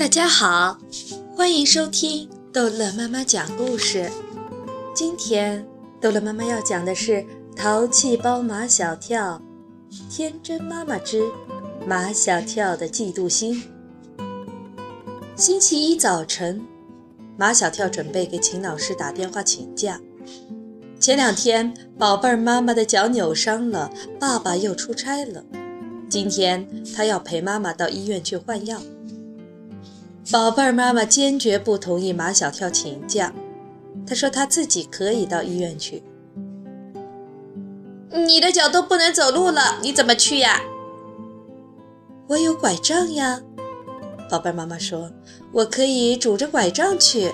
大家好，欢迎收听逗乐妈妈讲故事。今天逗乐妈妈要讲的是《淘气包马小跳》，天真妈妈之马小跳的嫉妒心。星期一早晨，马小跳准备给秦老师打电话请假。前两天，宝贝儿妈妈的脚扭伤了，爸爸又出差了。今天他要陪妈妈到医院去换药。宝贝儿妈妈坚决不同意马小跳请假，她说他自己可以到医院去。你的脚都不能走路了，你怎么去呀？我有拐杖呀。宝贝儿妈妈说：“我可以拄着拐杖去。”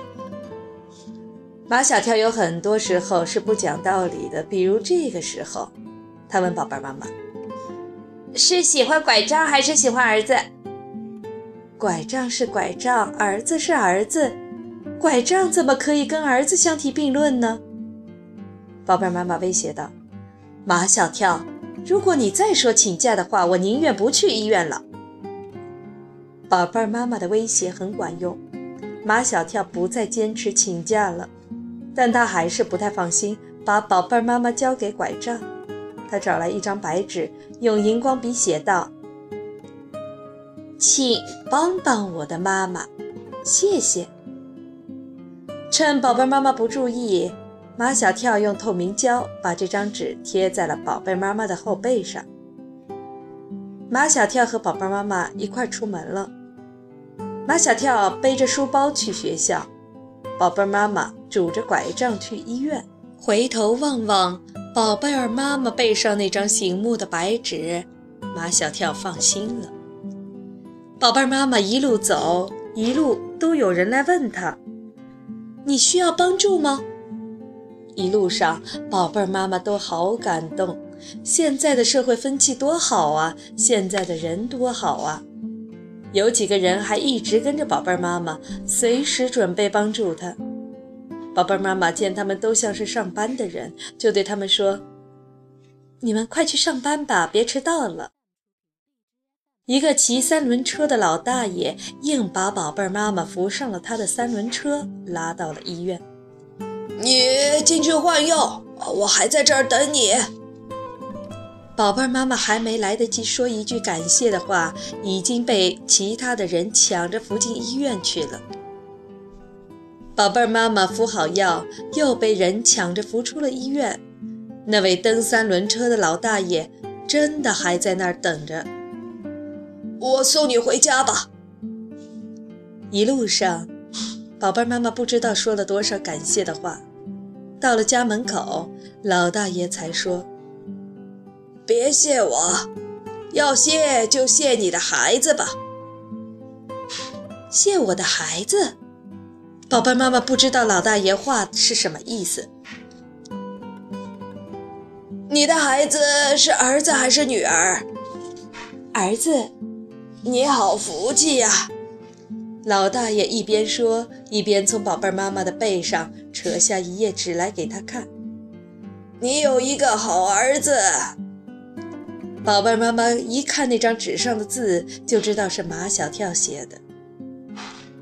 马小跳有很多时候是不讲道理的，比如这个时候，他问宝贝儿妈妈：“是喜欢拐杖还是喜欢儿子？”“拐杖是拐杖，儿子是儿子，拐杖怎么可以跟儿子相提并论呢？”宝贝妈妈威胁道：“马小跳，如果你再说请假的话，我宁愿不去医院了。”宝贝妈妈的威胁很管用，马小跳不再坚持请假了。但他还是不太放心，把宝贝儿妈妈交给拐杖。他找来一张白纸，用荧光笔写道：“请帮帮我的妈妈，谢谢。”趁宝贝妈妈不注意，马小跳用透明胶把这张纸贴在了宝贝妈妈的后背上。马小跳和宝贝妈妈一块出门了。马小跳背着书包去学校。宝贝妈妈拄着拐杖去医院，回头望望宝贝儿妈妈背上那张醒目的白纸，马小跳放心了。宝贝儿妈妈一路走，一路都有人来问他：“你需要帮助吗？”一路上，宝贝儿妈妈都好感动。现在的社会风气多好啊！现在的人多好啊！有几个人还一直跟着宝贝儿妈妈，随时准备帮助她。宝贝儿妈妈见他们都像是上班的人，就对他们说：“你们快去上班吧，别迟到了。”一个骑三轮车的老大爷硬把宝贝儿妈妈扶上了他的三轮车，拉到了医院。你进去换药，我还在这儿等你。宝贝儿妈妈还没来得及说一句感谢的话，已经被其他的人抢着扶进医院去了。宝贝儿妈妈敷好药，又被人抢着扶出了医院。那位蹬三轮车的老大爷真的还在那儿等着。我送你回家吧。一路上，宝贝儿妈妈不知道说了多少感谢的话。到了家门口，老大爷才说。别谢我，要谢就谢你的孩子吧。谢我的孩子，宝贝妈妈不知道老大爷话是什么意思。你的孩子是儿子还是女儿？儿子，你好福气呀！老大爷一边说，一边从宝贝妈妈的背上扯下一页纸来给她看。你有一个好儿子。宝贝妈妈一看那张纸上的字，就知道是马小跳写的。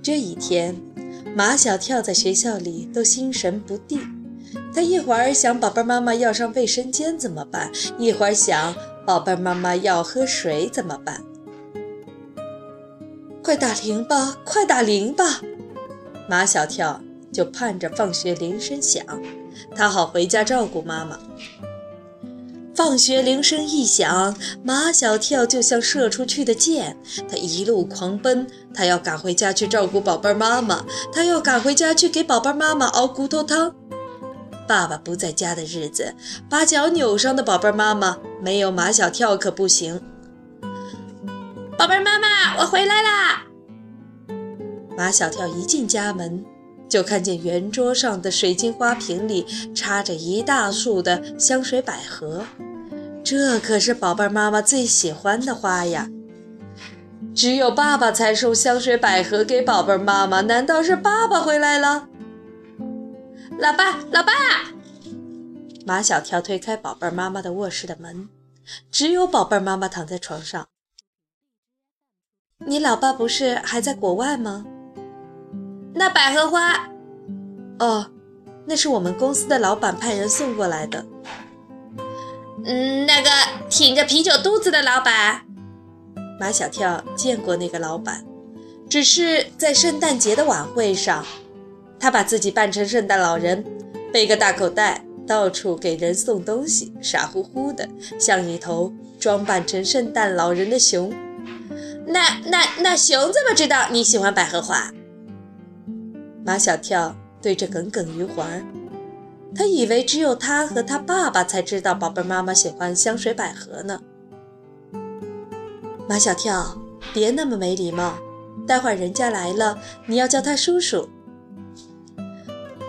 这一天，马小跳在学校里都心神不定。他一会儿想宝贝妈妈要上卫生间怎么办，一会儿想宝贝妈妈要喝水怎么办。快打铃吧，快打铃吧！马小跳就盼着放学铃声响，他好回家照顾妈妈。放学铃声一响，马小跳就像射出去的箭，他一路狂奔，他要赶回家去照顾宝贝妈妈，他要赶回家去给宝贝妈妈熬骨头汤。爸爸不在家的日子，把脚扭伤的宝贝妈妈没有马小跳可不行。宝贝妈妈，我回来啦！马小跳一进家门。就看见圆桌上的水晶花瓶里插着一大束的香水百合，这可是宝贝妈妈最喜欢的花呀。只有爸爸才送香水百合给宝贝妈妈，难道是爸爸回来了？老爸，老爸！马小跳推开宝贝妈妈的卧室的门，只有宝贝妈妈躺在床上。你老爸不是还在国外吗？那百合花，哦，那是我们公司的老板派人送过来的。嗯，那个挺着啤酒肚子的老板，马小跳见过那个老板，只是在圣诞节的晚会上，他把自己扮成圣诞老人，背个大口袋，到处给人送东西，傻乎乎的，像一头装扮成圣诞老人的熊。那那那熊怎么知道你喜欢百合花？马小跳对着耿耿于怀。他以为只有他和他爸爸才知道宝贝妈妈喜欢香水百合呢。马小跳，别那么没礼貌，待会儿人家来了，你要叫他叔叔。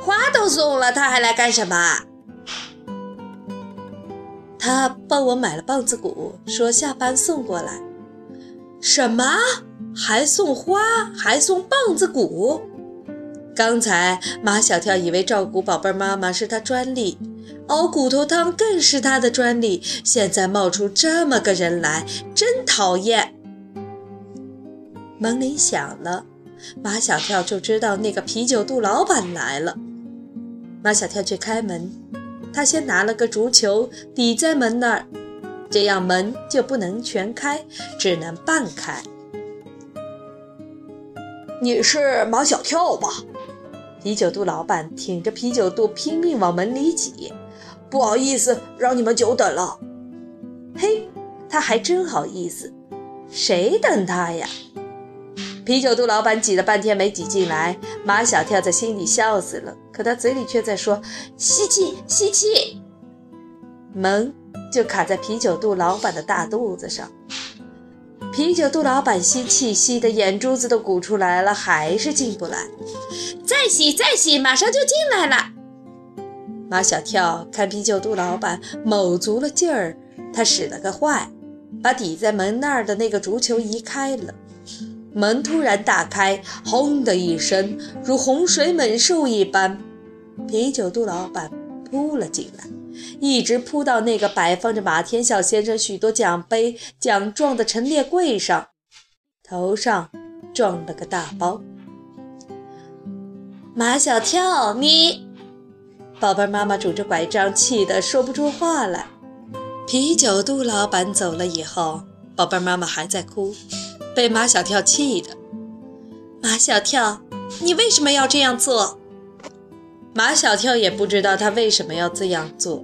花都送了，他还来干什么？他帮我买了棒子骨，说下班送过来。什么？还送花？还送棒子骨？刚才马小跳以为照顾宝贝妈妈是他专利，熬骨头汤更是他的专利。现在冒出这么个人来，真讨厌。门铃响了，马小跳就知道那个啤酒肚老板来了。马小跳去开门，他先拿了个足球抵在门那儿，这样门就不能全开，只能半开。你是马小跳吧？啤酒肚老板挺着啤酒肚，拼命往门里挤。不好意思，让你们久等了。嘿，他还真好意思，谁等他呀？啤酒肚老板挤了半天没挤进来，马小跳在心里笑死了，可他嘴里却在说：“吸气，吸气。”门就卡在啤酒肚老板的大肚子上。啤酒肚老板吸气，吸的眼珠子都鼓出来了，还是进不来。再吸，再吸，马上就进来了。马小跳看啤酒肚老板卯足了劲儿，他使了个坏，把抵在门那儿的那个足球移开了。门突然打开，轰的一声，如洪水猛兽一般，啤酒肚老板扑了进来。一直扑到那个摆放着马天笑先生许多奖杯、奖状的陈列柜上，头上撞了个大包。马小跳，你，宝贝妈妈拄着拐杖，气得说不出话来。啤酒肚老板走了以后，宝贝妈妈还在哭，被马小跳气的。马小跳，你为什么要这样做？马小跳也不知道他为什么要这样做，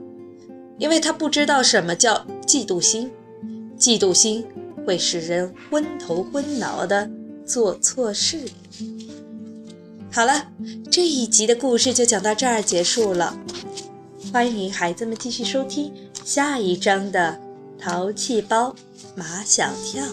因为他不知道什么叫嫉妒心。嫉妒心会使人昏头昏脑的做错事。好了，这一集的故事就讲到这儿结束了。欢迎孩子们继续收听下一章的《淘气包马小跳》。